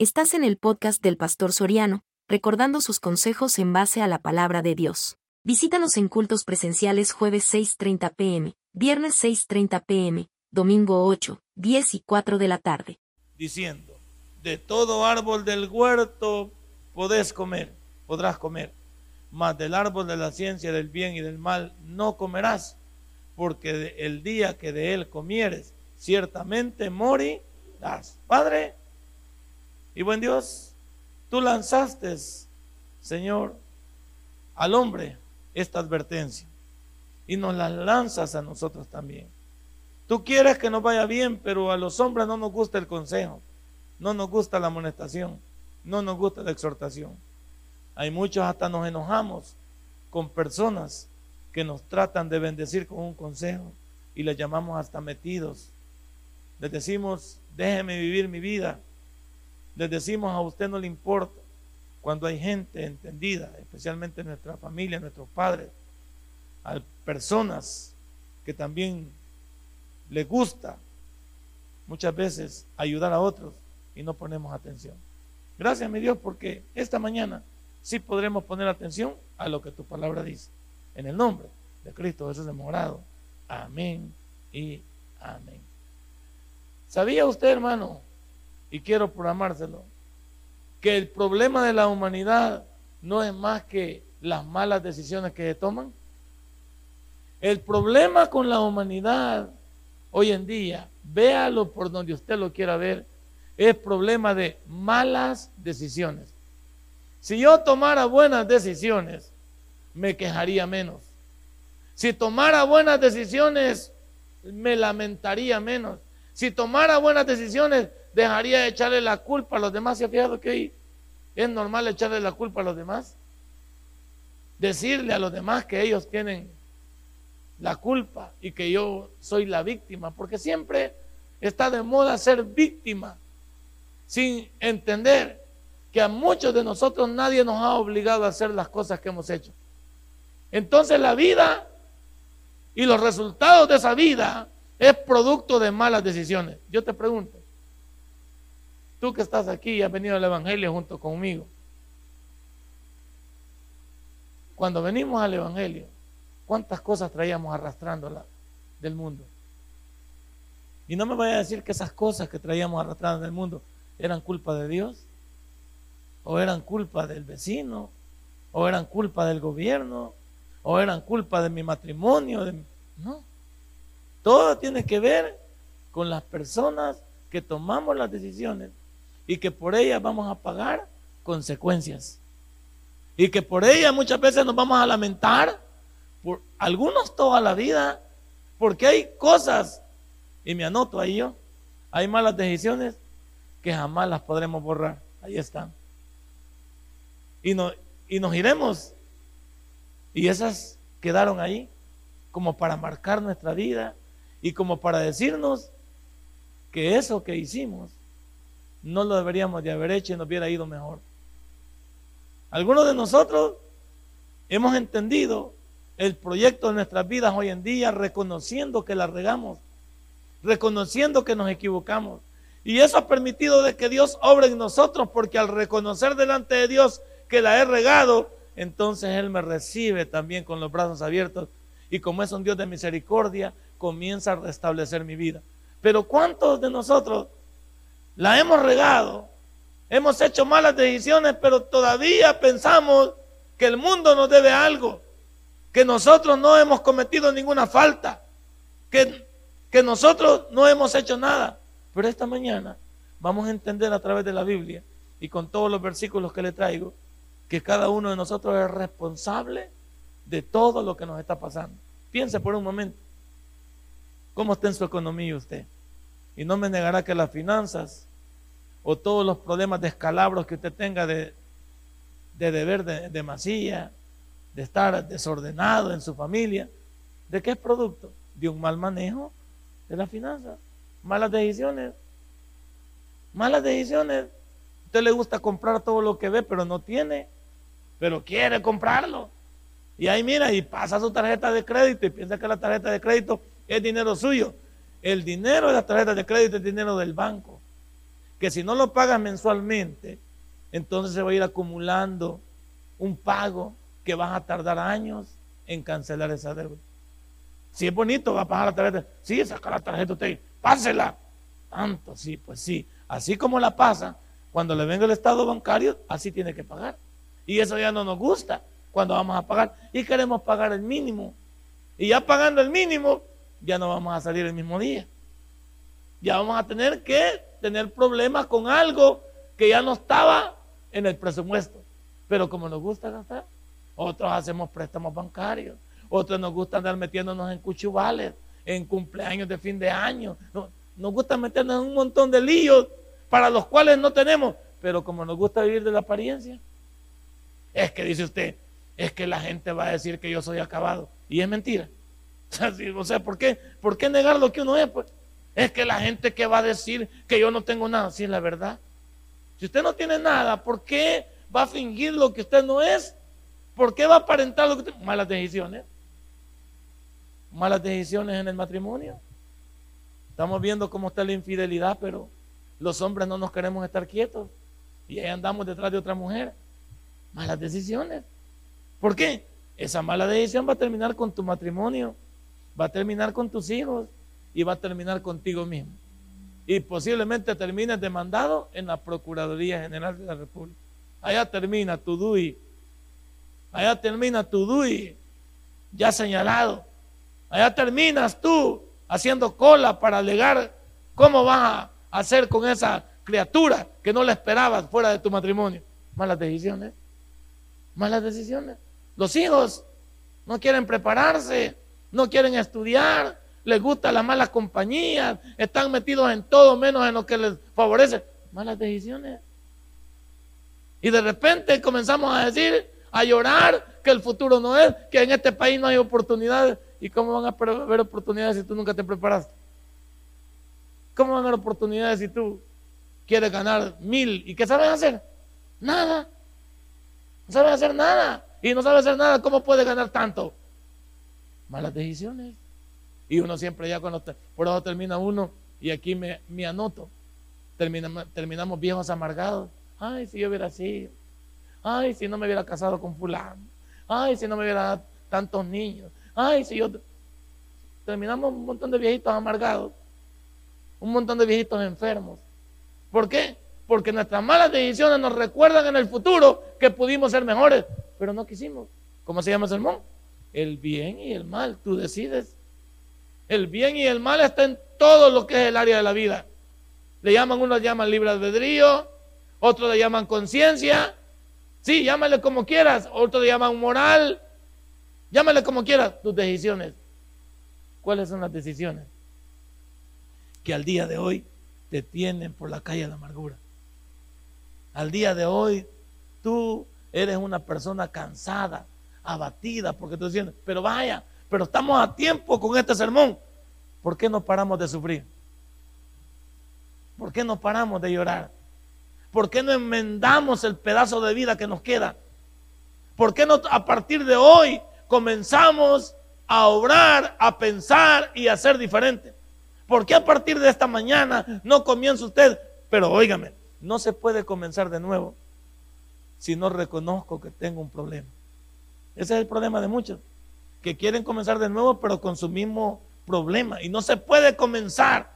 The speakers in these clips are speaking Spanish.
Estás en el podcast del Pastor Soriano, recordando sus consejos en base a la palabra de Dios. Visítanos en cultos presenciales jueves 6.30 pm, viernes 6.30 pm, domingo 8, 10 y 4 de la tarde. Diciendo, de todo árbol del huerto podés comer, podrás comer, mas del árbol de la ciencia del bien y del mal no comerás, porque el día que de él comieres, ciertamente morirás. Padre, y buen Dios, tú lanzaste, Señor, al hombre esta advertencia y nos la lanzas a nosotros también. Tú quieres que nos vaya bien, pero a los hombres no nos gusta el consejo, no nos gusta la amonestación, no nos gusta la exhortación. Hay muchos hasta nos enojamos con personas que nos tratan de bendecir con un consejo y les llamamos hasta metidos. Les decimos, déjeme vivir mi vida, les decimos a usted no le importa. Cuando hay gente entendida, especialmente nuestra familia, nuestros padres, a personas que también les gusta muchas veces ayudar a otros y no ponemos atención. Gracias, mi Dios, porque esta mañana sí podremos poner atención a lo que tu palabra dice. En el nombre de Cristo Jesús de Morado. Amén y amén. ¿Sabía usted, hermano, y quiero programárselo, que el problema de la humanidad no es más que las malas decisiones que se toman. El problema con la humanidad hoy en día, véalo por donde usted lo quiera ver, es problema de malas decisiones. Si yo tomara buenas decisiones, me quejaría menos. Si tomara buenas decisiones, me lamentaría menos. Si tomara buenas decisiones, dejaría de echarle la culpa a los demás. ¿Se ha fijado que es normal echarle la culpa a los demás? Decirle a los demás que ellos tienen la culpa y que yo soy la víctima, porque siempre está de moda ser víctima, sin entender que a muchos de nosotros nadie nos ha obligado a hacer las cosas que hemos hecho. Entonces la vida y los resultados de esa vida es producto de malas decisiones. Yo te pregunto, Tú que estás aquí y has venido al Evangelio junto conmigo. Cuando venimos al Evangelio, ¿cuántas cosas traíamos arrastrándola del mundo? Y no me vaya a decir que esas cosas que traíamos arrastrando del mundo eran culpa de Dios, o eran culpa del vecino, o eran culpa del gobierno, o eran culpa de mi matrimonio. No. Todo tiene que ver con las personas que tomamos las decisiones y que por ella vamos a pagar consecuencias. Y que por ella muchas veces nos vamos a lamentar, por algunos toda la vida, porque hay cosas, y me anoto ahí yo, hay malas decisiones que jamás las podremos borrar. Ahí están. Y, no, y nos iremos. Y esas quedaron ahí como para marcar nuestra vida y como para decirnos que eso que hicimos no lo deberíamos de haber hecho y nos hubiera ido mejor. Algunos de nosotros hemos entendido el proyecto de nuestras vidas hoy en día reconociendo que la regamos, reconociendo que nos equivocamos. Y eso ha permitido de que Dios obre en nosotros porque al reconocer delante de Dios que la he regado, entonces Él me recibe también con los brazos abiertos y como es un Dios de misericordia, comienza a restablecer mi vida. Pero ¿cuántos de nosotros la hemos regado, hemos hecho malas decisiones, pero todavía pensamos que el mundo nos debe algo, que nosotros no hemos cometido ninguna falta, que, que nosotros no hemos hecho nada. Pero esta mañana vamos a entender a través de la Biblia y con todos los versículos que le traigo, que cada uno de nosotros es responsable de todo lo que nos está pasando. Piense por un momento, ¿cómo está en su economía usted? Y no me negará que las finanzas o todos los problemas de escalabros que usted tenga de, deber de, de masía, de estar desordenado en su familia, ¿de qué es producto? De un mal manejo de la finanza, malas decisiones, malas decisiones. Usted le gusta comprar todo lo que ve, pero no tiene, pero quiere comprarlo. Y ahí mira y pasa su tarjeta de crédito y piensa que la tarjeta de crédito es dinero suyo. El dinero de la tarjeta de crédito es dinero del banco. Que si no lo pagas mensualmente, entonces se va a ir acumulando un pago que vas a tardar años en cancelar esa deuda. Si es bonito, va a pagar la tarjeta. Sí, saca la tarjeta usted, pásela. Tanto, sí, pues sí. Así como la pasa, cuando le venga el estado bancario, así tiene que pagar. Y eso ya no nos gusta cuando vamos a pagar. Y queremos pagar el mínimo. Y ya pagando el mínimo, ya no vamos a salir el mismo día. Ya vamos a tener que tener problemas con algo que ya no estaba en el presupuesto. Pero como nos gusta gastar, otros hacemos préstamos bancarios, otros nos gusta andar metiéndonos en cuchubales, en cumpleaños de fin de año. Nos gusta meternos en un montón de líos para los cuales no tenemos, pero como nos gusta vivir de la apariencia, es que dice usted, es que la gente va a decir que yo soy acabado. Y es mentira. O sea, ¿por qué? ¿Por qué negar lo que uno es? Pues es que la gente que va a decir que yo no tengo nada, si es la verdad. Si usted no tiene nada, ¿por qué va a fingir lo que usted no es? ¿Por qué va a aparentar lo que usted... Malas decisiones. Malas decisiones en el matrimonio. Estamos viendo cómo está la infidelidad, pero los hombres no nos queremos estar quietos. Y ahí andamos detrás de otra mujer. Malas decisiones. ¿Por qué? Esa mala decisión va a terminar con tu matrimonio, va a terminar con tus hijos y va a terminar contigo mismo y posiblemente termines demandado en la Procuraduría General de la República. Allá termina tu DUI. Allá termina tu DUI ya señalado. Allá terminas tú haciendo cola para alegar cómo vas a hacer con esa criatura que no la esperabas fuera de tu matrimonio. Malas decisiones. Malas decisiones. Los hijos no quieren prepararse, no quieren estudiar, les gusta la mala compañía, están metidos en todo menos en lo que les favorece. Malas decisiones. Y de repente comenzamos a decir, a llorar que el futuro no es, que en este país no hay oportunidades. ¿Y cómo van a haber oportunidades si tú nunca te preparaste? ¿Cómo van a haber oportunidades si tú quieres ganar mil? ¿Y qué sabes hacer? Nada. No sabes hacer nada. Y no sabes hacer nada, ¿cómo puedes ganar tanto? Malas decisiones. Y uno siempre ya cuando, por eso termina uno, y aquí me, anoto, terminamos, terminamos viejos amargados. Ay, si yo hubiera sido. Ay, si no me hubiera casado con fulano. Ay, si no me hubiera dado tantos niños. Ay, si yo... Terminamos un montón de viejitos amargados. Un montón de viejitos enfermos. ¿Por qué? Porque nuestras malas decisiones nos recuerdan en el futuro que pudimos ser mejores, pero no quisimos. ¿Cómo se llama el sermón? El bien y el mal, tú decides. El bien y el mal está en todo lo que es el área de la vida. Le llaman, unos llaman libre albedrío, otros le llaman conciencia. Sí, llámale como quieras. Otros le llaman moral. Llámale como quieras. Tus decisiones. ¿Cuáles son las decisiones? Que al día de hoy te tienen por la calle de la amargura. Al día de hoy tú eres una persona cansada, abatida, porque tú dices, pero vaya, pero estamos a tiempo con este sermón. ¿Por qué no paramos de sufrir? ¿Por qué no paramos de llorar? ¿Por qué no enmendamos el pedazo de vida que nos queda? ¿Por qué no a partir de hoy comenzamos a obrar, a pensar y a ser diferente? ¿Por qué a partir de esta mañana no comienza usted? Pero óigame, no se puede comenzar de nuevo si no reconozco que tengo un problema. Ese es el problema de muchos que quieren comenzar de nuevo, pero con su mismo problema. Y no se puede comenzar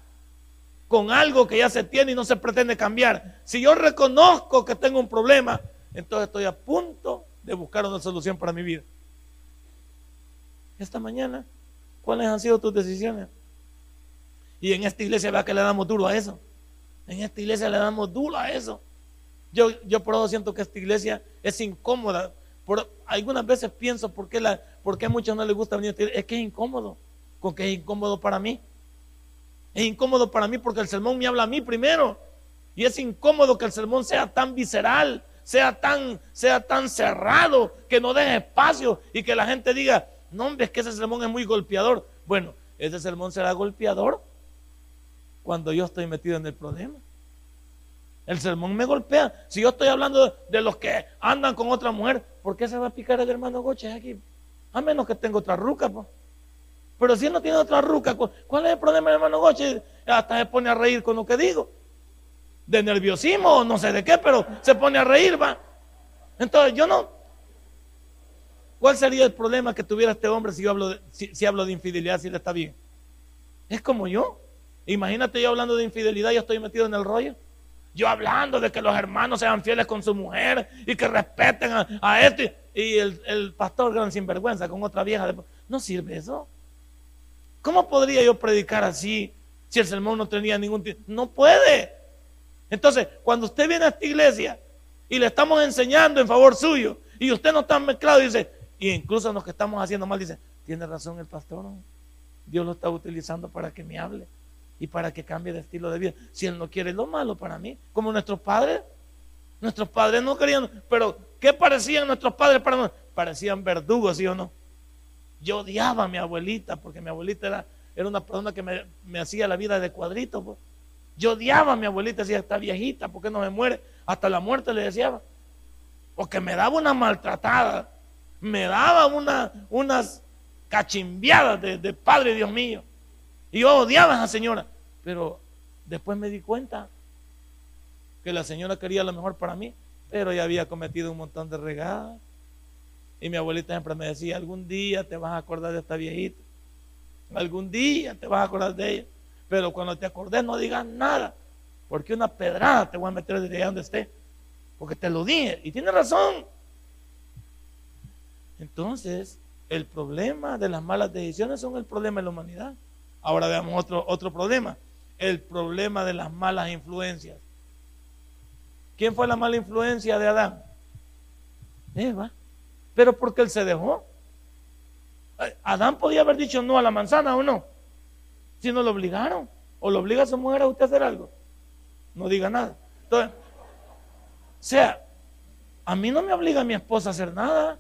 con algo que ya se tiene y no se pretende cambiar. Si yo reconozco que tengo un problema, entonces estoy a punto de buscar una solución para mi vida. Esta mañana, ¿cuáles han sido tus decisiones? Y en esta iglesia vea que le damos duro a eso. En esta iglesia le damos duro a eso. Yo, yo por eso siento que esta iglesia es incómoda por, algunas veces pienso por qué, la, por qué a muchos no les gusta venir. Es que es incómodo. Con que es incómodo para mí. Es incómodo para mí porque el sermón me habla a mí primero. Y es incómodo que el sermón sea tan visceral, sea tan, sea tan cerrado, que no deje espacio y que la gente diga, no hombre, es que ese sermón es muy golpeador. Bueno, ese sermón será golpeador cuando yo estoy metido en el problema. El sermón me golpea. Si yo estoy hablando de, los que andan con otra mujer, ¿por qué se va a picar el hermano Goche aquí? A menos que tenga otra ruca, pues. Pero si él no tiene otra ruca, ¿cuál es el problema hermano Goche? Hasta se pone a reír con lo que digo. de nerviosismo o no sé de qué, pero se pone a reír, va. Entonces yo no. ¿Cuál sería el problema que tuviera este hombre si yo hablo de, si, hablo de infidelidad, si le está bien? Es como yo. Imagínate yo hablando de infidelidad, yo estoy metido en el rollo. Yo hablando de que los hermanos sean fieles con su mujer y que respeten a, esto. Y, el, pastor gran sinvergüenza con otra vieja. no sirve eso. ¿Cómo podría yo predicar así si el sermón no tenía ningún? No puede. Entonces, cuando usted viene a esta iglesia y le estamos enseñando en favor suyo y usted no está mezclado dice, y incluso los que estamos haciendo mal dice, tiene razón el pastor, Dios lo está utilizando para que me hable y para que cambie de estilo de vida. Si Él no quiere lo malo para mí, como nuestros padres, nuestros padres no querían, pero ¿qué parecían nuestros padres para nosotros? Parecían verdugos, ¿sí o no? Yo odiaba a mi abuelita porque mi abuelita era, era una persona que me, hacía la vida de cuadrito. Yo odiaba a mi abuelita, decía, está viejita, ¿por qué no me muere? Hasta la muerte le decía. Porque me daba una maltratada, me daba una, unas cachimbiadas de, de Padre Dios mío. Y yo odiaba a esa señora. Pero después me di cuenta que la señora quería lo mejor para mí, pero ya había cometido un montón de regadas. Y mi abuelita siempre me decía, algún día te vas a acordar de esta viejita. Algún día te vas a acordar de ella. Pero cuando te acordes no digas nada. Porque una pedrada te voy a meter desde allá donde esté. Porque te lo dije. Y tiene razón. Entonces, el problema de las malas decisiones son el problema de la humanidad. Ahora veamos otro, otro problema. El problema de las malas influencias. ¿Quién fue la mala influencia de Adán? Eva pero porque él se dejó. Adán podía haber dicho no a la manzana o no, si no lo obligaron, o lo obliga a su mujer a usted a hacer algo. No diga nada. Entonces, o sea, a mí no me obliga a mi esposa a hacer nada.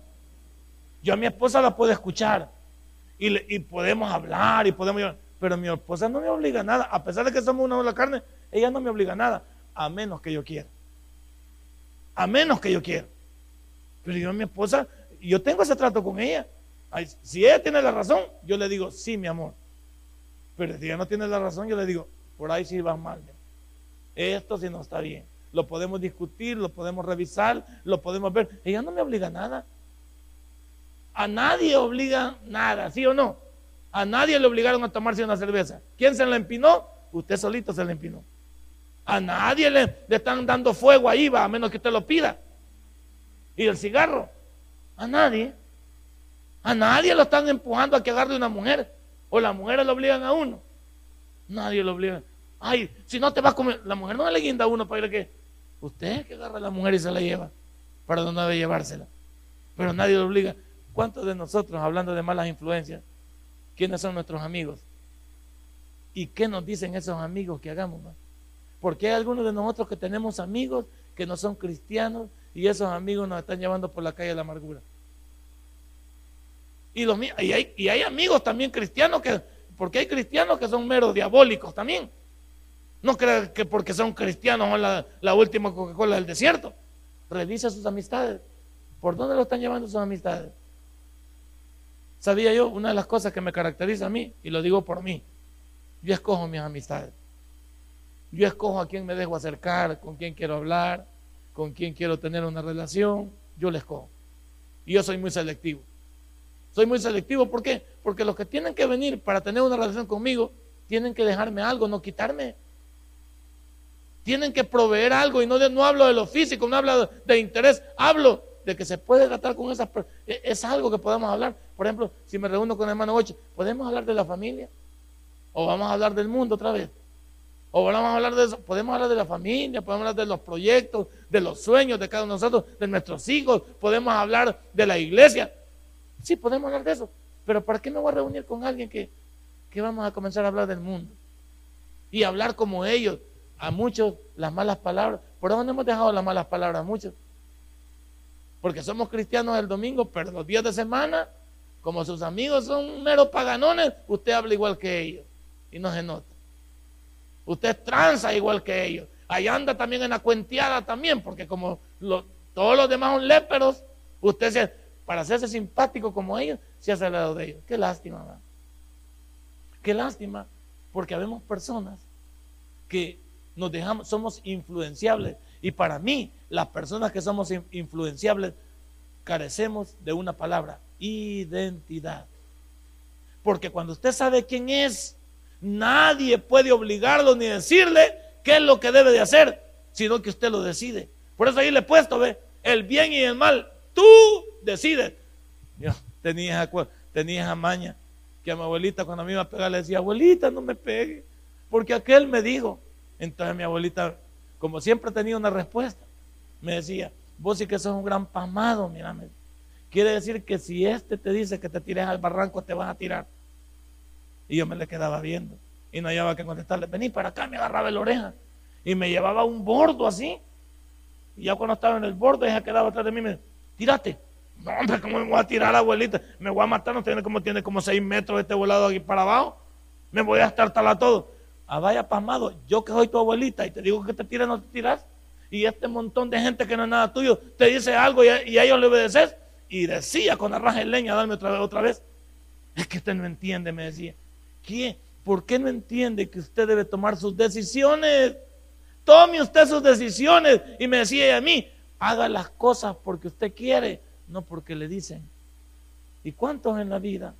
Yo a mi esposa la puedo escuchar y, podemos hablar y podemos. Pero mi esposa no me obliga a nada. A pesar de que somos una sola carne, ella no me obliga a nada. A menos que yo quiera. A menos que yo quiera. Pero yo a mi esposa yo tengo ese trato con ella. si ella tiene la razón, yo le digo, sí, mi amor. Pero si ella no tiene la razón, yo le digo, por ahí sí vas mal. Esto sí no está bien. Lo podemos discutir, lo podemos revisar, lo podemos ver. Ella no me obliga a nada. A nadie obliga nada, ¿sí o no? A nadie le obligaron a tomarse una cerveza. ¿Quién se la empinó? Usted solito se la empinó. A nadie le, están dando fuego ahí, va, a menos que usted lo pida. Y el cigarro. A nadie. A nadie lo están empujando a que agarre una mujer. O las mujeres lo obligan a uno. Nadie lo obliga. Ay, si no te vas a comer. La mujer no le guinda a uno para ir a que. Usted es que agarra a la mujer y se la lleva. Para no debe llevársela. Pero nadie lo obliga. ¿Cuántos de nosotros, hablando de malas influencias, quiénes son nuestros amigos? ¿Y qué nos dicen esos amigos que hagamos? Porque hay algunos de nosotros que tenemos amigos que no son cristianos y esos amigos nos están llevando por la calle de la amargura. Y, los, hay, y hay amigos también cristianos que, porque hay cristianos que son meros diabólicos también. No crean que porque son cristianos son la, la última Coca-Cola del desierto. Revisa sus amistades. ¿Por dónde lo están llevando sus amistades? Sabía yo, una de las cosas que me caracteriza a mí, y lo digo por mí, yo escojo mis amistades. Yo escojo a quién me dejo acercar, con quién quiero hablar, con quién quiero tener una relación, yo les cojo. Y yo soy muy selectivo. Soy muy selectivo, ¿por qué? Porque los que tienen que venir para tener una relación conmigo, tienen que dejarme algo, no quitarme. Tienen que proveer algo y no, no hablo de lo físico, no hablo de interés, hablo de que se puede tratar con esas personas. E, es algo que podemos hablar. Por ejemplo, si me reúno con el hermano Ocho, ¿podemos hablar de la familia? ¿O vamos a hablar del mundo otra vez? O vamos a hablar de eso, podemos hablar de la familia, podemos hablar de los proyectos, de los sueños de cada uno de nosotros, de nuestros hijos, podemos hablar de la iglesia. Sí, podemos hablar de eso. Pero ¿para qué me voy a reunir con alguien que, que vamos a comenzar a hablar del mundo? Y hablar como ellos, a muchos las malas palabras. ¿Por dónde hemos dejado las malas palabras a muchos? Porque somos cristianos el domingo, pero los días de semana, como sus amigos son meros paganones, usted habla igual que ellos. Y no se nota. Usted tranza igual que ellos. Ahí anda también en la cuenteada también, porque como todos los demás son léperos, usted para hacerse simpático como ellos, se hace al lado de ellos. Qué lástima. Qué lástima, porque habemos personas que nos dejamos, somos influenciables. Y para mí, las personas que somos influenciables, carecemos de una palabra, identidad. Porque cuando usted sabe quién es, nadie puede obligarlo ni decirle qué es lo que debe de hacer, sino que usted lo decide. Por eso ahí le he puesto, ve, el bien y el mal, tú decides. Yo tenía, tenía esa maña que a mi abuelita cuando me iba a pegar le decía, abuelita, no me pegue, porque aquel me dijo. Entonces mi abuelita, como siempre tenía una respuesta, me decía, vos sí que sos un gran pamado, mírame. Quiere decir que si este te dice que te tires al barranco, te vas a tirar. Y yo me le quedaba viendo y no había que contestarle, vení para acá, me agarraba la oreja y me llevaba un bordo así. Y ya cuando estaba en el bordo, ella quedaba atrás de mí y me decía, tírate. No, hombre, ¿cómo me voy a tirar, abuelita? Me voy a matar, no tiene como tiene como seis metros este volado aquí para abajo. Me voy a estar talado todo. Ah, vaya pasmado, yo que soy tu abuelita y te digo que te tiras, no te tiras. Y este montón de gente que no es nada tuyo te dice algo y a, ellos le obedeces. Y decía con la leña, dame otra vez, otra vez. Es que usted no entiende, me decía. ¿Qué? ¿Por qué no entiende que usted debe tomar sus decisiones? Tome usted sus decisiones. Y me decía a mí, haga las cosas porque usted quiere no porque le dicen. ¿Y cuántos en la vida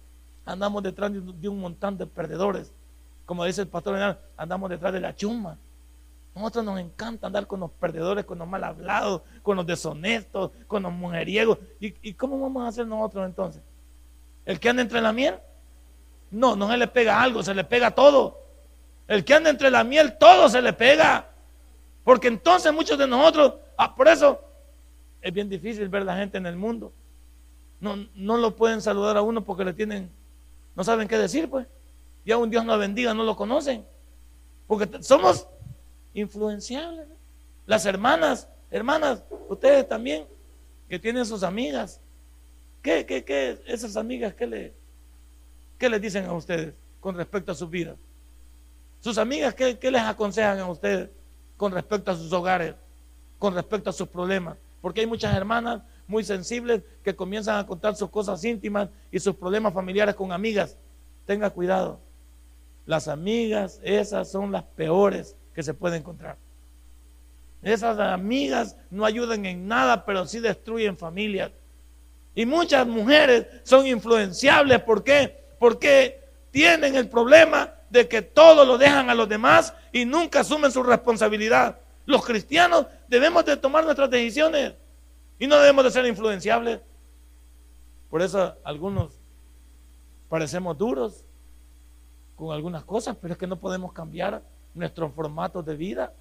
andamos detrás de un montón de perdedores? Como dice el pastor, andamos detrás de la chuma. Nosotros nos encanta andar con los perdedores, con los mal hablados, con los deshonestos, con los mujeriegos. ¿Y, cómo vamos a hacer nosotros entonces? ¿El que anda entre la miel? No, no se le pega algo, se le pega todo. El que anda entre la miel, todo se le pega. Porque entonces muchos de nosotros, ah, por eso es bien difícil ver la gente en el mundo. No, no lo pueden saludar a uno porque le tienen, no saben qué decir, pues. Ya un Dios nos bendiga, no lo conocen. Porque somos influenciables. Las hermanas, hermanas, ustedes también, que tienen sus amigas. ¿Qué, qué, qué, esas amigas, qué, le, qué les dicen a ustedes con respecto a sus vidas? Sus amigas, ¿qué, ¿qué les aconsejan a ustedes con respecto a sus hogares, con respecto a sus problemas? Porque hay muchas hermanas muy sensibles que comienzan a contar sus cosas íntimas y sus problemas familiares con amigas. Tenga cuidado. Las amigas, esas son las peores que se pueden encontrar. Esas amigas no ayudan en nada, pero sí destruyen familias. Y muchas mujeres son influenciables. ¿Por qué? Porque tienen el problema de que todo lo dejan a los demás y nunca asumen su responsabilidad. Los cristianos debemos de tomar nuestras decisiones y no debemos de ser influenciables. Por eso algunos parecemos duros con algunas cosas, pero es que no podemos cambiar nuestros formatos de vida.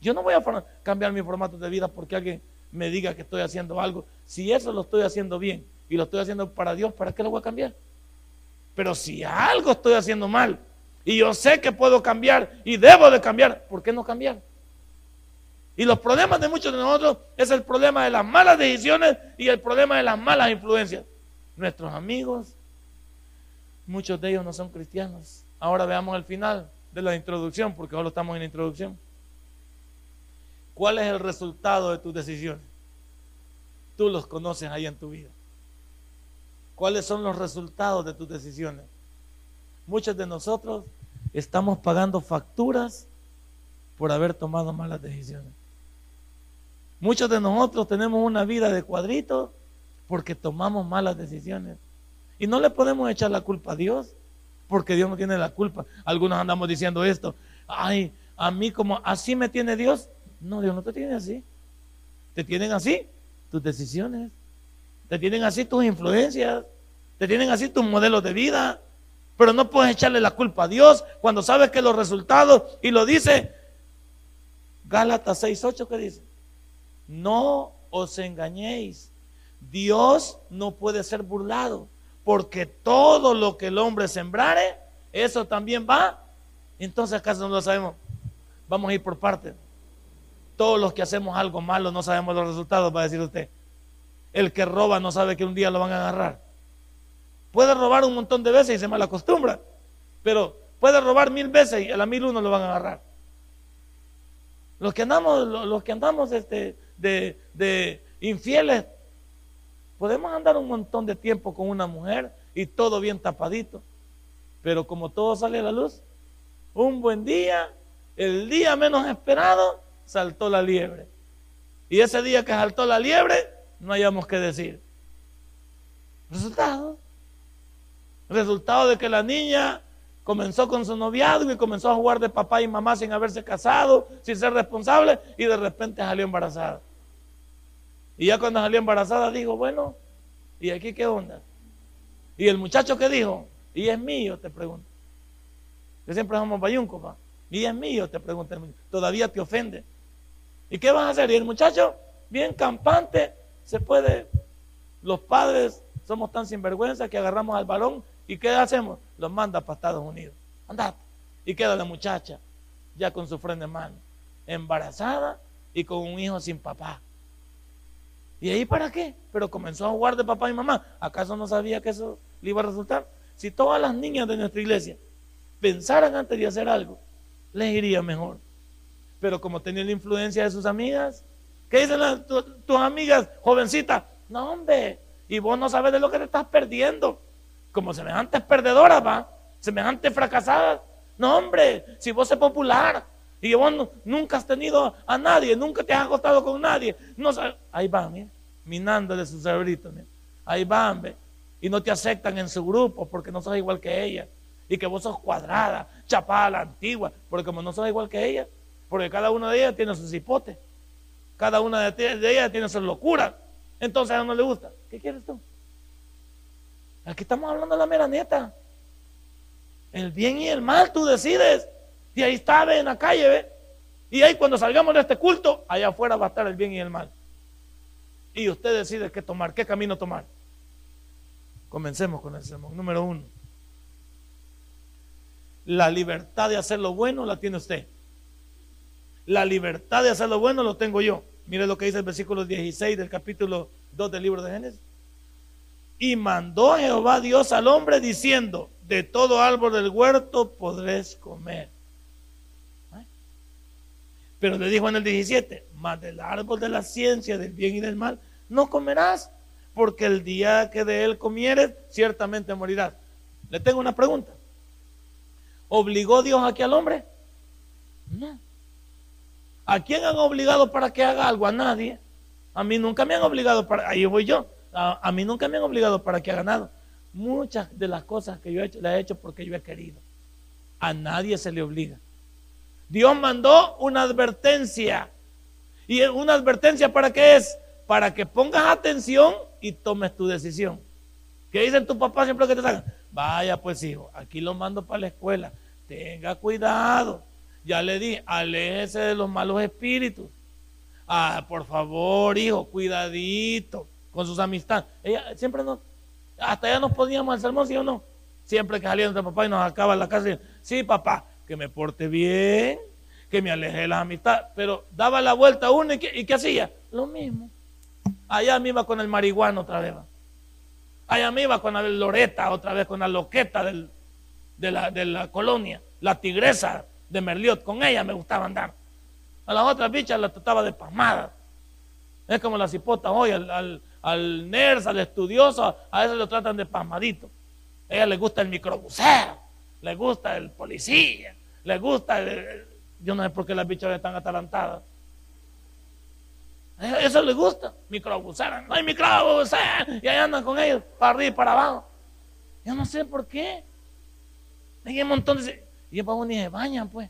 Yo no voy a cambiar mi formato de vida porque alguien me diga que estoy haciendo algo. Si eso lo estoy haciendo bien y lo estoy haciendo para Dios, ¿para qué lo voy a cambiar? Pero si algo estoy haciendo mal y yo sé que puedo cambiar y debo de cambiar, ¿por qué no cambiar? Y los problemas de muchos de nosotros es el problema de las malas decisiones y el problema de las malas influencias. Nuestros amigos, muchos de ellos no son cristianos. Ahora veamos el final de la introducción, porque ahora estamos en la introducción. ¿Cuál es el resultado de tus decisiones? Tú los conoces ahí en tu vida. ¿Cuáles son los resultados de tus decisiones? Muchos de nosotros estamos pagando facturas por haber tomado malas decisiones. Muchos de nosotros tenemos una vida de cuadrito porque tomamos malas decisiones. Y no le podemos echar la culpa a Dios, porque Dios no tiene la culpa. Algunos andamos diciendo esto, ay, a mí como así me tiene Dios. No, Dios no te tiene así. Te tienen así tus decisiones. Te tienen así tus influencias. Te tienen así tus modelos de vida. Pero no puedes echarle la culpa a Dios cuando sabes que los resultados, y lo dice Gálatas 6.8 que dice, no os engañéis. Dios no puede ser burlado, porque todo lo que el hombre sembrare, eso también va. Entonces, ¿acaso no lo sabemos? Vamos a ir por partes. Todos los que hacemos algo malo no sabemos los resultados, va a decir usted. El que roba no sabe que un día lo van a agarrar. Puede robar un montón de veces y se mal acostumbra, pero puede robar mil veces y a la mil uno lo van a agarrar. Los que andamos, los que andamos este, de, infieles. Podemos andar un montón de tiempo con una mujer y todo bien tapadito. Pero como todo sale a la luz, un buen día el día menos esperado, saltó la liebre. Y ese día que saltó la liebre, no hayamos que decir. Resultado. Resultado de que la niña comenzó con su noviado y comenzó a jugar de papá y mamá sin haberse casado, sin ser responsable, y de repente salió embarazada. Y ya cuando salió embarazada dijo, bueno, ¿y aquí qué onda? Y el muchacho que dijo, y es mío, te pregunto. Que siempre somos bayunco, pa. Y es mío, te pregunto. Todavía te ofende. ¿Y qué vas a hacer? Y el muchacho, bien campante, se puede. Los padres somos tan sinvergüenza que agarramos al balón ¿Y qué hacemos? Los manda para Estados Unidos. Andate. Y queda la muchacha ya con su frente en mano, embarazada y con un hijo sin papá. ¿Y ahí para qué? Pero comenzó a jugar de papá y mamá. ¿Acaso no sabía que eso le iba a resultar? Si todas las niñas de nuestra iglesia pensaran antes de hacer algo, les iría mejor. Pero como tenía la influencia de sus amigas, ¿qué dicen tus amigas jovencitas? No, hombre, y vos no sabes de lo que te estás perdiendo como semejantes perdedoras, va, semejantes fracasadas. No, hombre, si vos sos popular y vos nunca has tenido a nadie, nunca te has acostado con nadie, no ahí van, mira, minándole su cerebrito, mira. ahí van, ve, y no te aceptan en su grupo porque no sos igual que ella, y que vos sos cuadrada, chapada la antigua, porque como no sos igual que ella, porque cada una de ellas tiene sus hipotes, cada una de ellas tiene sus locuras, entonces a uno le gusta, ¿qué quieres tú? Aquí estamos hablando de la mera neta. El bien y el mal tú decides. Y ahí está, ve, en la calle, ve. Y ahí cuando salgamos de este culto, allá afuera va a estar el bien y el mal. Y usted decide qué tomar, qué camino tomar. Comencemos con el sermón. Número uno. La libertad de hacer lo bueno la tiene usted. La libertad de hacer lo bueno lo tengo yo. Mire lo que dice el versículo 16 del capítulo 2 del libro de Génesis. Y mandó Jehová Dios al hombre diciendo, de todo árbol del huerto podréis comer. Pero le dijo en el 17, más del árbol de la ciencia, del bien y del mal, no comerás, porque el día que de él comieres, ciertamente morirás. Le tengo una pregunta. ¿Obligó Dios aquí al hombre? No. ¿A quién han obligado para que haga algo? A nadie. A mí nunca me han obligado para... Ahí voy yo. A, mí nunca me han obligado para que haga nada. Muchas de las cosas que yo he hecho, las he hecho porque yo he querido. A nadie se le obliga. Dios mandó una advertencia. ¿Y una advertencia para qué es? Para que pongas atención y tomes tu decisión. ¿Qué dicen tu papá siempre que te salgan? Vaya pues hijo, aquí lo mando para la escuela. Tenga cuidado. Ya le di, aléjese de los malos espíritus. Ah, por favor, hijo, cuidadito con sus amistades. Ella siempre no, hasta ya nos poníamos al sermón, ¿sí o no? Siempre que salía nuestro papá y nos acaba la casa, sí, papá, que me porte bien, que me aleje de las amistades, pero daba la vuelta uno y ¿qué, hacía? Lo mismo. Allá me iba con el marihuano otra vez. Allá me iba con la loreta otra vez, con la loqueta de, la, de la colonia, la tigresa de Merliot, con ella me gustaba andar. A las otras bichas las trataba de pasmada. Es como la cipota hoy, al, al nerd, al estudioso, a veces lo tratan de pasmadito. A ella le gusta el microbusero, le gusta el policía, le gusta el, yo no sé por qué las bichas están atalantadas. Eso le gusta, microbusero. No hay microbusero. Y ahí andan con ellos, para arriba y para abajo. Yo no sé por qué. Hay un montón de... Y ellos para ni se bañan, pues.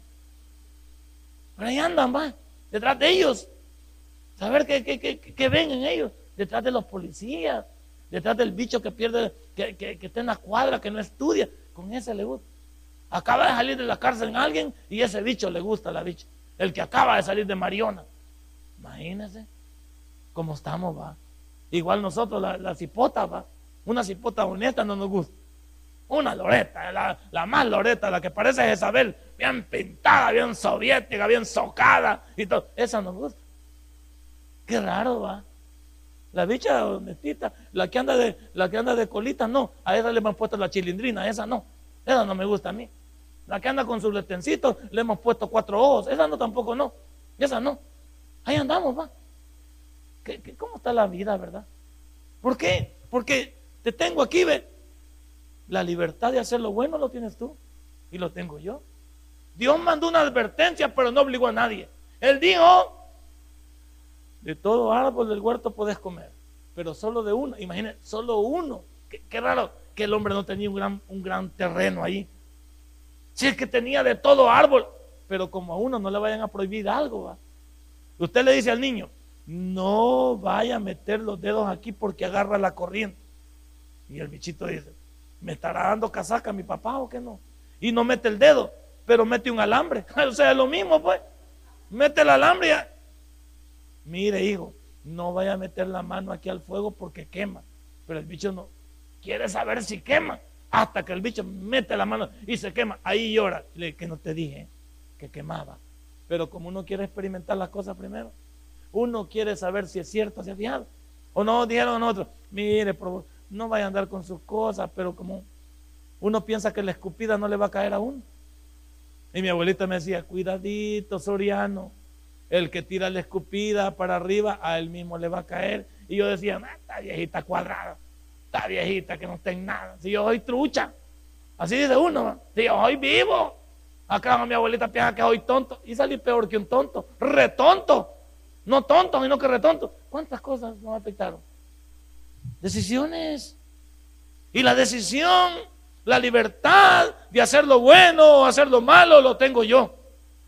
Pero ahí andan, va. Detrás de ellos. Saber qué, qué, qué, qué ven en ellos detrás de los policías, detrás del bicho que pierde, que, que, está en la cuadra, que no estudia. Con ese le gusta. Acaba de salir de la cárcel en alguien y ese bicho le gusta a la bicha. El que acaba de salir de Mariona. Imagínense cómo estamos, va. Igual nosotros, la, la cipota, va. Una cipota honesta no nos gusta. Una loreta, la, la, más loreta, la que parece Jezabel, bien pintada, bien soviética, bien socada y todo. Esa nos gusta. Qué raro, va. La bicha honestita, la que anda de, la que anda de colita, no. A esa le hemos puesto la chilindrina, esa no. Esa no me gusta a mí. La que anda con su letencito, le hemos puesto cuatro ojos. Esa no tampoco no. Esa no. Ahí andamos, va. ¿Qué, cómo está la vida, verdad? ¿Por qué? Porque te tengo aquí, ve. La libertad de hacer lo bueno lo tienes tú y lo tengo yo. Dios mandó una advertencia, pero no obligó a nadie. Él dijo, de todo árbol del huerto podés comer, pero solo de uno. Imagínense, solo uno. Qué, raro que el hombre no tenía un gran, un gran terreno ahí. Si es que tenía de todo árbol, pero como a uno no le vayan a prohibir algo, usted le dice al niño, no vaya a meter los dedos aquí porque agarra la corriente. Y el bichito dice, ¿me estará dando casaca mi papá o qué no? Y no mete el dedo, pero mete un alambre. o sea, es lo mismo, pues. Mete el alambre y Mire, hijo, no vaya a meter la mano aquí al fuego porque quema. Pero el bicho no quiere saber si quema. Hasta que el bicho mete la mano y se quema. Ahí llora. Le que no te dije que quemaba. Pero como uno quiere experimentar las cosas primero, uno quiere saber si es cierto, si es fiado. O no, dijeron a nosotros, mire, no vaya a andar con sus cosas, pero como uno piensa que la escupida no le va a caer a uno. Y mi abuelita me decía, cuidadito, Soriano, el que tira la escupida para arriba, a él mismo le va a caer. Y yo decía, ah, está viejita cuadrada, está viejita que no está en nada. Si yo soy trucha, así dice uno, si yo soy vivo. Acá mi abuelita piensa que soy tonto y salí peor que un tonto, retonto. No tonto, sino que retonto. ¿Cuántas cosas nos afectaron? Decisiones. Y la decisión, la libertad de hacer lo bueno o hacer lo malo, lo tengo yo.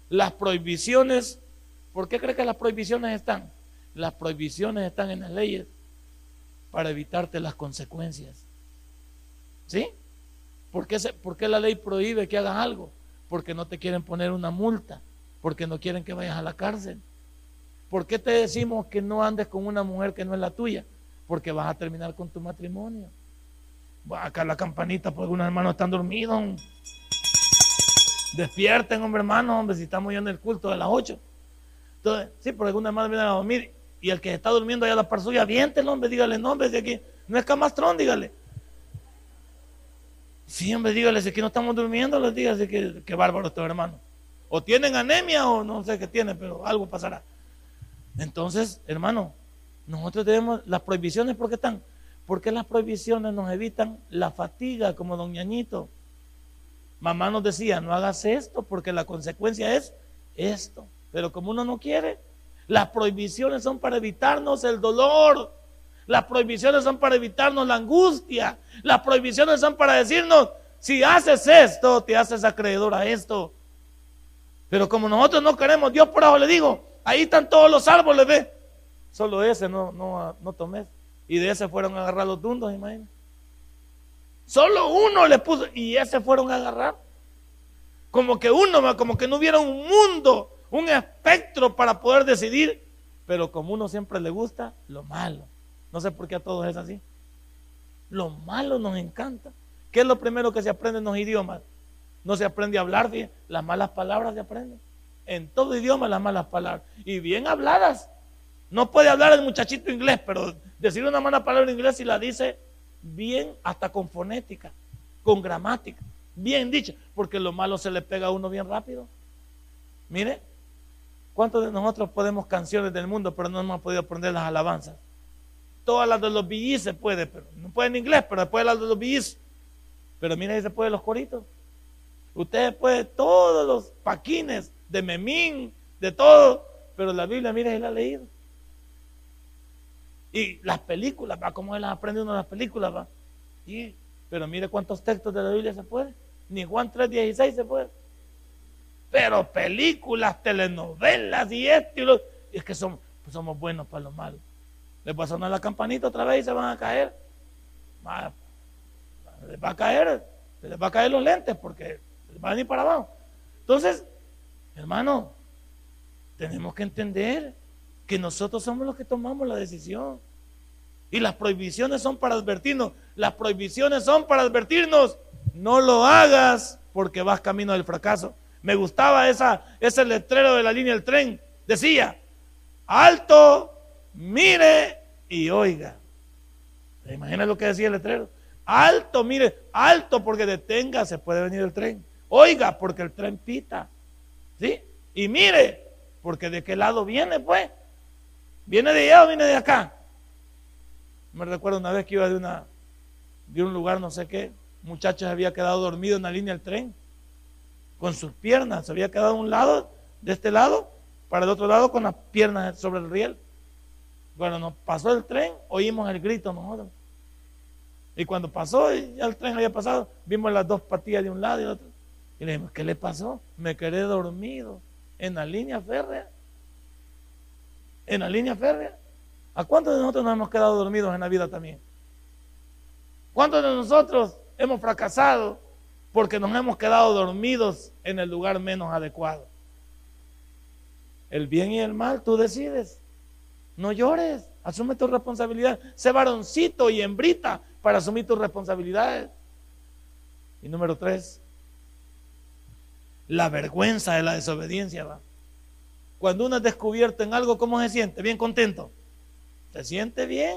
Las prohibiciones ¿Por qué cree que las prohibiciones están? Las prohibiciones están en las leyes para evitarte las consecuencias. ¿Sí? ¿Por qué, ¿Por qué la ley prohíbe que hagas algo? Porque no te quieren poner una multa, porque no quieren que vayas a la cárcel. ¿Por qué te decimos que no andes con una mujer que no es la tuya? Porque vas a terminar con tu matrimonio. Acá la campanita, porque algunos hermanos están dormidos. Despierten, hombre hermano, hombre, si estamos ya en el culto de las 8. Entonces, sí, porque alguna madre viene a dormir y el que está durmiendo allá a la par suya, el hombre, dígale, no, hombre, de aquí, no es camastrón, dígale. Sí, hombre, dígale, si aquí no estamos durmiendo, les dígale que, que bárbaro estos hermanos. O tienen anemia o no sé qué tienen, pero algo pasará. Entonces, hermano, nosotros tenemos las prohibiciones, ¿por qué están? Porque las prohibiciones nos evitan la fatiga, como don Ñañito. Mamá nos decía, no hagas esto porque la consecuencia es esto. Pero como uno no quiere, las prohibiciones son para evitarnos el dolor. Las prohibiciones son para evitarnos la angustia. Las prohibiciones son para decirnos, si haces esto, te haces acreedor a esto. Pero como nosotros no queremos, Dios por abajo le digo, ahí están todos los árboles, ve. Solo ese no, no, no tomes. Y de ese fueron a agarrar los dundos, imagínate. Solo uno le puso, y ese fueron a agarrar. Como que uno, como que no hubiera un mundo un espectro para poder decidir, pero como uno siempre le gusta, lo malo. No sé por qué a todos es así. Lo malo nos encanta. ¿Qué es lo primero que se aprende en los idiomas? No se aprende a hablar, bien, las malas palabras se aprenden. En todo idioma las malas palabras. Y bien habladas. No puede hablar el muchachito inglés, pero decir una mala palabra en inglés y la dice bien, hasta con fonética, con gramática, bien dicha, porque lo malo se le pega a uno bien rápido. Mire, ¿Cuántos de nosotros podemos canciones del mundo, pero no hemos podido aprender las alabanzas? Todas las de los BGs se puede, pero no puede en inglés, pero después las de los BGs. Pero mira, ahí se puede los coritos. Usted puede todos los paquines de Memín, de todo, pero la Biblia, mira, él la ha leído. Y las películas, va, como él las aprende uno las películas, va. Y, pero mire cuántos textos de la Biblia se puede. Ni Juan 3.16 se puede. Pero películas, telenovelas y esto y lo... es que somos, pues buenos para lo malo. Les va a sonar la campanita otra vez y se van a caer. Les va a caer, les va a caer los lentes porque van a ir para abajo. Entonces, hermano, tenemos que entender que nosotros somos los que tomamos la decisión. Y las prohibiciones son para advertirnos. Las prohibiciones son para advertirnos. No lo hagas porque vas camino del fracaso. Me gustaba esa, ese letrero de la línea del tren. Decía, alto, mire y oiga. ¿Se imagina lo que decía el letrero? Alto, mire, alto porque detenga, se puede venir el tren. Oiga, porque el tren pita. ¿Sí? Y mire, porque de qué lado viene, pues. ¿Viene de allá o viene de acá? Me recuerdo una vez que iba de, una, de un lugar, no sé qué, muchacho había quedado dormido en la línea del tren con sus piernas, se había quedado a un lado, de este lado, para el otro lado con las piernas sobre el riel. Cuando nos pasó el tren, oímos el grito nosotros. Y cuando pasó, ya el tren había pasado, vimos las dos patillas de un lado y del otro. Y le dijimos, ¿qué le pasó? Me quedé dormido en la línea férrea. En la línea férrea. ¿A cuántos de nosotros nos hemos quedado dormidos en la vida también? ¿Cuántos de nosotros hemos fracasado porque nos hemos quedado dormidos en el lugar menos adecuado? El bien y el mal tú decides. No llores, asume tu responsabilidad. Sé varoncito y hembrita para asumir tus responsabilidades. Y número tres, la vergüenza de la desobediencia va. Cuando uno es descubierto en algo, ¿cómo se siente? Bien contento. Se siente bien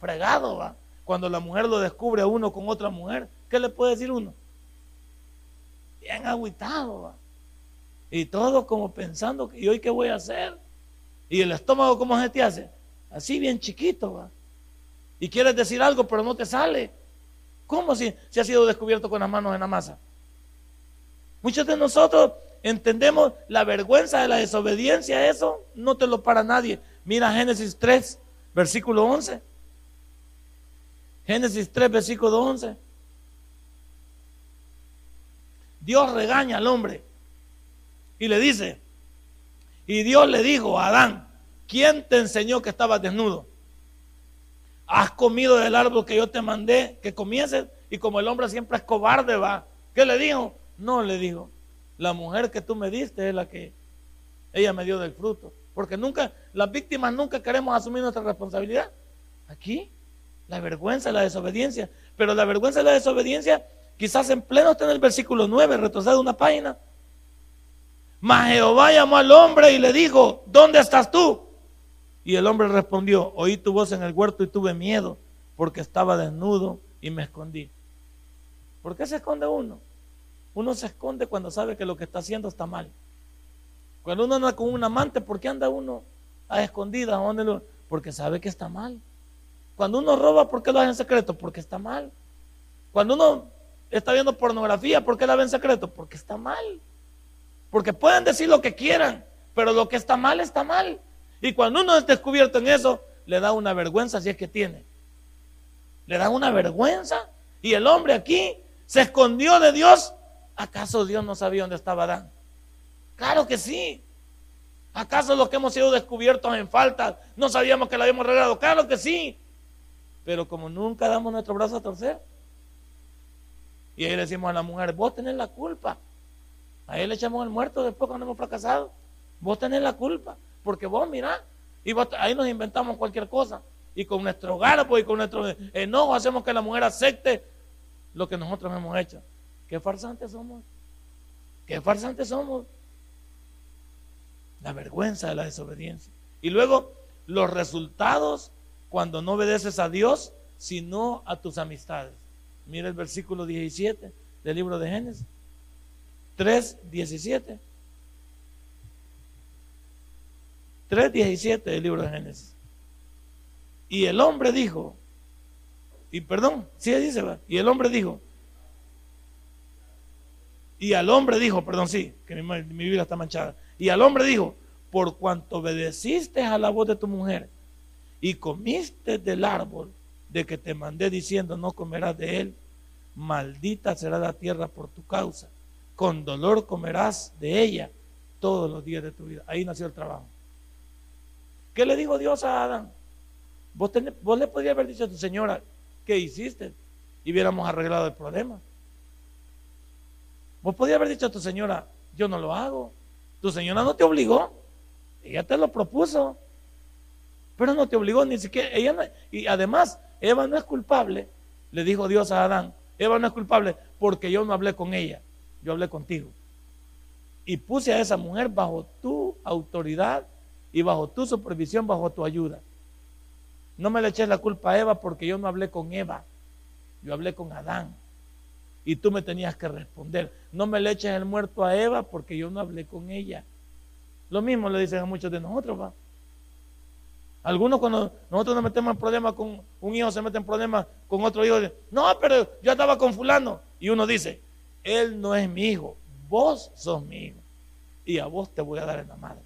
fregado, va. Cuando la mujer lo descubre a uno con otra mujer, ¿qué le puede decir uno? Bien agüitado, va. Y todo como pensando, ¿y hoy qué voy a hacer? Y el estómago, ¿cómo se te hace? Así bien chiquito, va. Y quieres decir algo, pero no te sale. ¿Cómo si, si ha sido descubierto con las manos en la masa? Muchos de nosotros entendemos la vergüenza de la desobediencia, eso no te lo para nadie. Mira Génesis 3, versículo 11. Génesis 3, versículo 11. Dios regaña al hombre y le dice, y Dios le dijo a Adán, ¿quién te enseñó que estabas desnudo? Has comido del árbol que yo te mandé que comieses y como el hombre siempre es cobarde, va. ¿Qué le dijo? No le dijo, la mujer que tú me diste es la que ella me dio del fruto. Porque nunca, las víctimas nunca queremos asumir nuestra responsabilidad. Aquí, la vergüenza, la desobediencia. Pero la vergüenza y la desobediencia, quizás en pleno está en el versículo 9, retrocede una página. Mas Jehová llamó al hombre y le dijo, ¿dónde estás tú? Y el hombre respondió, oí tu voz en el huerto y tuve miedo, porque estaba desnudo y me escondí. ¿Por qué se esconde uno? Uno se esconde cuando sabe que lo que está haciendo está mal. Cuando uno anda con un amante, ¿por qué anda uno a escondidas? Porque sabe que está mal. Cuando uno roba, ¿por qué lo hace en secreto? Porque está mal. Cuando uno está viendo pornografía, ¿por qué la ve en secreto? Porque está mal. Porque pueden decir lo que quieran, pero lo que está mal está mal. Y cuando uno es descubierto en eso, le da una vergüenza si es que tiene. Le da una vergüenza. Y el hombre aquí se escondió de Dios. ¿Acaso Dios no sabía dónde estaba Adán? Claro que sí. ¿Acaso los que hemos sido descubiertos en falta no sabíamos que la habíamos regalado? Claro que sí. Pero como nunca damos nuestro brazo a torcer. Y ahí le decimos a la mujer, vos tenés la culpa. Ahí le echamos el muerto después cuando hemos fracasado. Vos tenés la culpa. Porque vos mirá. Y ahí nos inventamos cualquier cosa. Y con nuestro garbo y con nuestro enojo hacemos que la mujer acepte lo que nosotros hemos hecho. Qué farsantes somos. Qué farsantes somos. La vergüenza de la desobediencia. Y luego los resultados cuando no obedeces a Dios, sino a tus amistades. Mira el versículo 17 del libro de Génesis. 3, 17. 3, 17 del libro de Génesis. Y el hombre dijo, y perdón, sí dice, y el hombre dijo, y al hombre dijo, perdón, sí, que mi, mi Biblia está manchada. Y al hombre dijo, por cuanto obedeciste a la voz de tu mujer y comiste del árbol de que te mandé diciendo no comerás de él, maldita será la tierra por tu causa. Con dolor comerás de ella todos los días de tu vida. Ahí nació el trabajo. ¿Qué le dijo Dios a Adán? Vos, vos le podrías haber dicho a tu señora, ¿qué hiciste? Y hubiéramos arreglado el problema. Vos podías haber dicho a tu señora, yo no lo hago. Tu señora no te obligó, ella te lo propuso, pero no te obligó ni siquiera. Ella y además, Eva no es culpable, le dijo Dios a Adán, Eva no es culpable porque yo no hablé con ella, yo hablé contigo. Y puse a esa mujer bajo tu autoridad y bajo tu supervisión, bajo tu ayuda. No me le eches la culpa a Eva porque yo no hablé con Eva, yo hablé con Adán y tú me tenías que responder. No me le eches el muerto a Eva porque yo no hablé con ella. Lo mismo le dicen a muchos de nosotros, ¿va? Algunos cuando nosotros nos metemos en problemas con un hijo, se mete en problemas con otro hijo. No, pero yo estaba con fulano. Y uno dice, él no es mi hijo, vos sos mi hijo y a vos te voy a dar en la madre.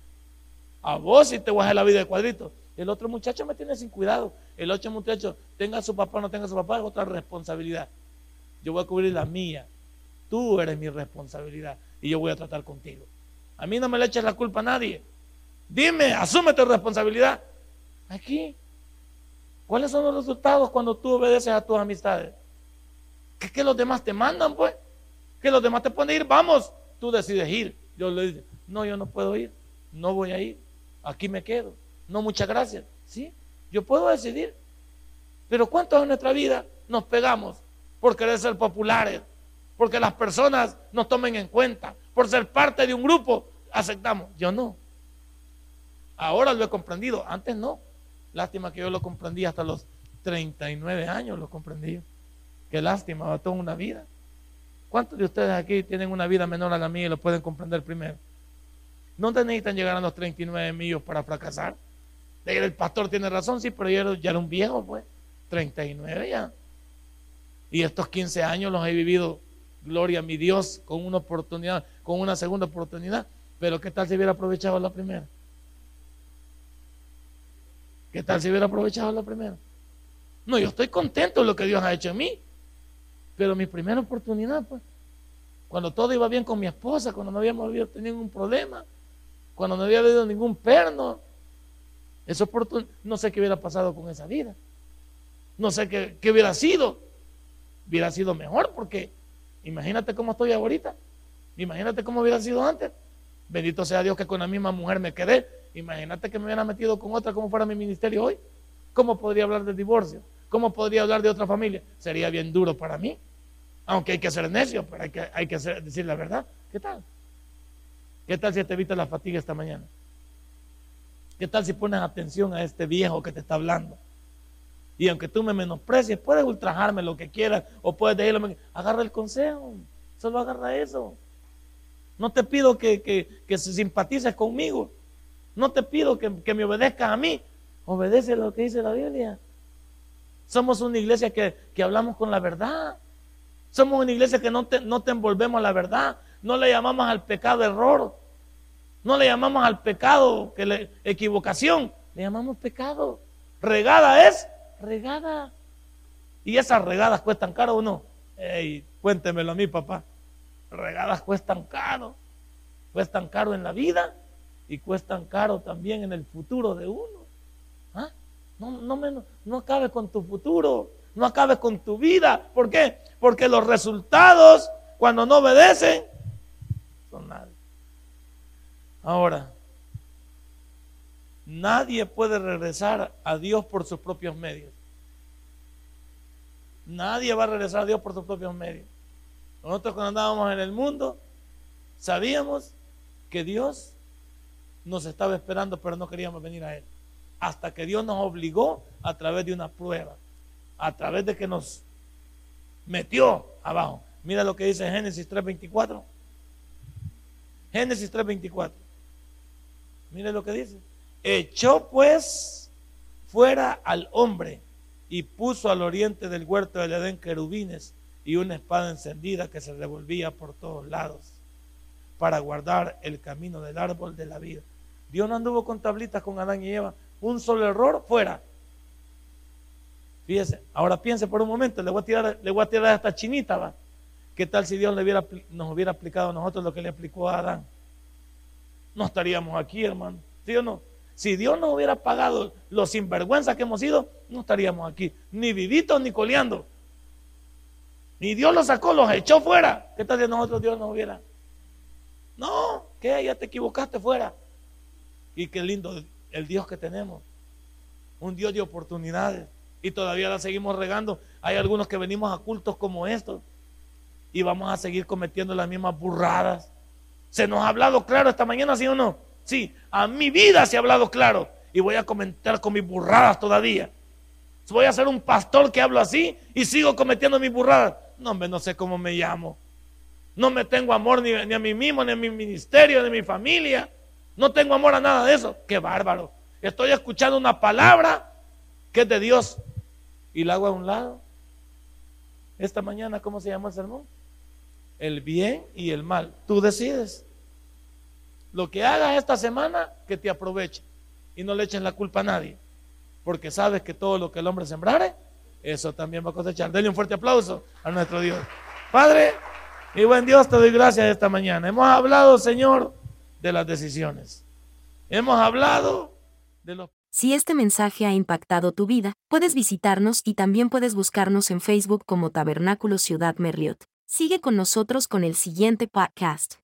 A vos sí te voy a hacer la vida de cuadrito. El otro muchacho me tiene sin cuidado. El otro muchacho, tenga su papá o no tenga su papá, es otra responsabilidad. Yo voy a cubrir la mía. Tú eres mi responsabilidad y yo voy a tratar contigo. A mí no me le eches la culpa a nadie. Dime, asume tu responsabilidad. Aquí. ¿Cuáles son los resultados cuando tú obedeces a tus amistades? ¿Que, los demás te mandan, pues? Que los demás te pueden ir, vamos. Tú decides ir. Yo le digo, no, yo no puedo ir. No voy a ir. Aquí me quedo. No, muchas gracias. ¿Sí? Yo puedo decidir. Pero ¿cuántos en nuestra vida nos pegamos por querer ser populares? Porque las personas nos tomen en cuenta. Por ser parte de un grupo, aceptamos. Yo no. Ahora lo he comprendido. Antes no. Lástima que yo lo comprendí hasta los 39 años, lo comprendí. Qué lástima, va toda una vida. ¿Cuántos de ustedes aquí tienen una vida menor a la mía y lo pueden comprender primero? No necesitan llegar a los 39 millos para fracasar. El pastor tiene razón, sí, pero yo ya era un viejo, pues. 39 ya. Y estos 15 años los he vivido, gloria a mi Dios, con una oportunidad, con una segunda oportunidad. Pero ¿qué tal si hubiera aprovechado la primera? ¿Qué tal si hubiera aprovechado la primera? No, yo estoy contento de lo que Dios ha hecho en mí. Pero mi primera oportunidad, pues, cuando todo iba bien con mi esposa, cuando no habíamos tenido ningún problema, cuando no había habido ningún perno, eso no sé qué hubiera pasado con esa vida. No sé qué hubiera sido. Hubiera sido mejor porque imagínate cómo estoy ahorita. Imagínate cómo hubiera sido antes. Bendito sea Dios que con la misma mujer me quedé. Imagínate que me hubiera metido con otra como fuera mi ministerio hoy. ¿Cómo podría hablar del divorcio? ¿Cómo podría hablar de otra familia? Sería bien duro para mí. Aunque hay que ser necio, pero hay que, hay que decir la verdad. ¿Qué tal? ¿Qué tal si te evitas la fatiga esta mañana? ¿Qué tal si pones atención a este viejo que te está hablando? Y aunque tú me menosprecies, puedes ultrajarme lo que quieras o puedes decirle, agarra el consejo, solo agarra eso. No te pido que, que, simpatices conmigo, no te pido que, me obedezcas a mí, obedece lo que dice la Biblia. Somos una iglesia que, hablamos con la verdad. Somos una iglesia que no te, no te envolvemos a la verdad. No le llamamos al pecado error. No le llamamos al pecado que equivocación, le llamamos pecado. Regada es regada. ¿Y esas regadas cuestan caro o no? Ey, cuéntemelo a mí, papá. Regadas cuestan caro. Cuestan caro en la vida y cuestan caro también en el futuro de uno. ¿Ah? No, no, no acabe con tu futuro, no acabe con tu vida. ¿Por qué? Porque los resultados, cuando no obedecen, son nada. Ahora, nadie puede regresar a Dios por sus propios medios. Nadie va a regresar a Dios por sus propios medios. Nosotros cuando andábamos en el mundo, sabíamos que Dios nos estaba esperando, pero no queríamos venir a Él. Hasta que Dios nos obligó a través de una prueba, a través de que nos metió abajo. Mira lo que dice Génesis 3.24. Génesis 3.24. Mire lo que dice. Echó pues fuera al hombre y puso al oriente del huerto del Edén querubines y una espada encendida que se revolvía por todos lados para guardar el camino del árbol de la vida. Dios no anduvo con tablitas con Adán y Eva. Un solo error fuera. Fíjese, ahora piense por un momento, le voy a tirar, le voy a tirar esta chinita, ¿va? ¿Qué tal si Dios le hubiera, nos hubiera aplicado a nosotros lo que le aplicó a Adán? no estaríamos aquí, hermano. ¿Sí o no? Si Dios nos hubiera pagado los sinvergüenzas que hemos sido, no estaríamos aquí, ni vivitos ni coleando. Ni Dios los sacó, los echó fuera. ¿Qué tal si nosotros Dios nos hubiera? No, ¿qué? Ya te equivocaste fuera. Y qué lindo el Dios que tenemos. Un Dios de oportunidades. Y todavía la seguimos regando. Hay algunos que venimos a cultos como estos. Y vamos a seguir cometiendo las mismas burradas. ¿Se nos ha hablado claro esta mañana, sí o no? Sí, a mi vida se ha hablado claro. Y voy a comentar con mis burradas todavía. Voy a ser un pastor que hablo así y sigo cometiendo mis burradas. No, hombre, no sé cómo me llamo. No me tengo amor ni, a mí mismo, ni a mi ministerio, ni a mi familia. No tengo amor a nada de eso. Qué bárbaro. Estoy escuchando una palabra que es de Dios y la hago a un lado. Esta mañana, ¿cómo se llama el sermón? el bien y el mal. Tú decides. Lo que hagas esta semana, que te aproveche y no le echen la culpa a nadie, porque sabes que todo lo que el hombre sembrare, eso también va a cosechar. Denle un fuerte aplauso a nuestro Dios. Padre, y buen Dios, te doy gracias esta mañana. Hemos hablado, Señor, de las decisiones. Hemos hablado de los... Si este mensaje ha impactado tu vida, puedes visitarnos y también puedes buscarnos en Facebook como Tabernáculo Ciudad Merliot. Sigue con nosotros con el siguiente podcast.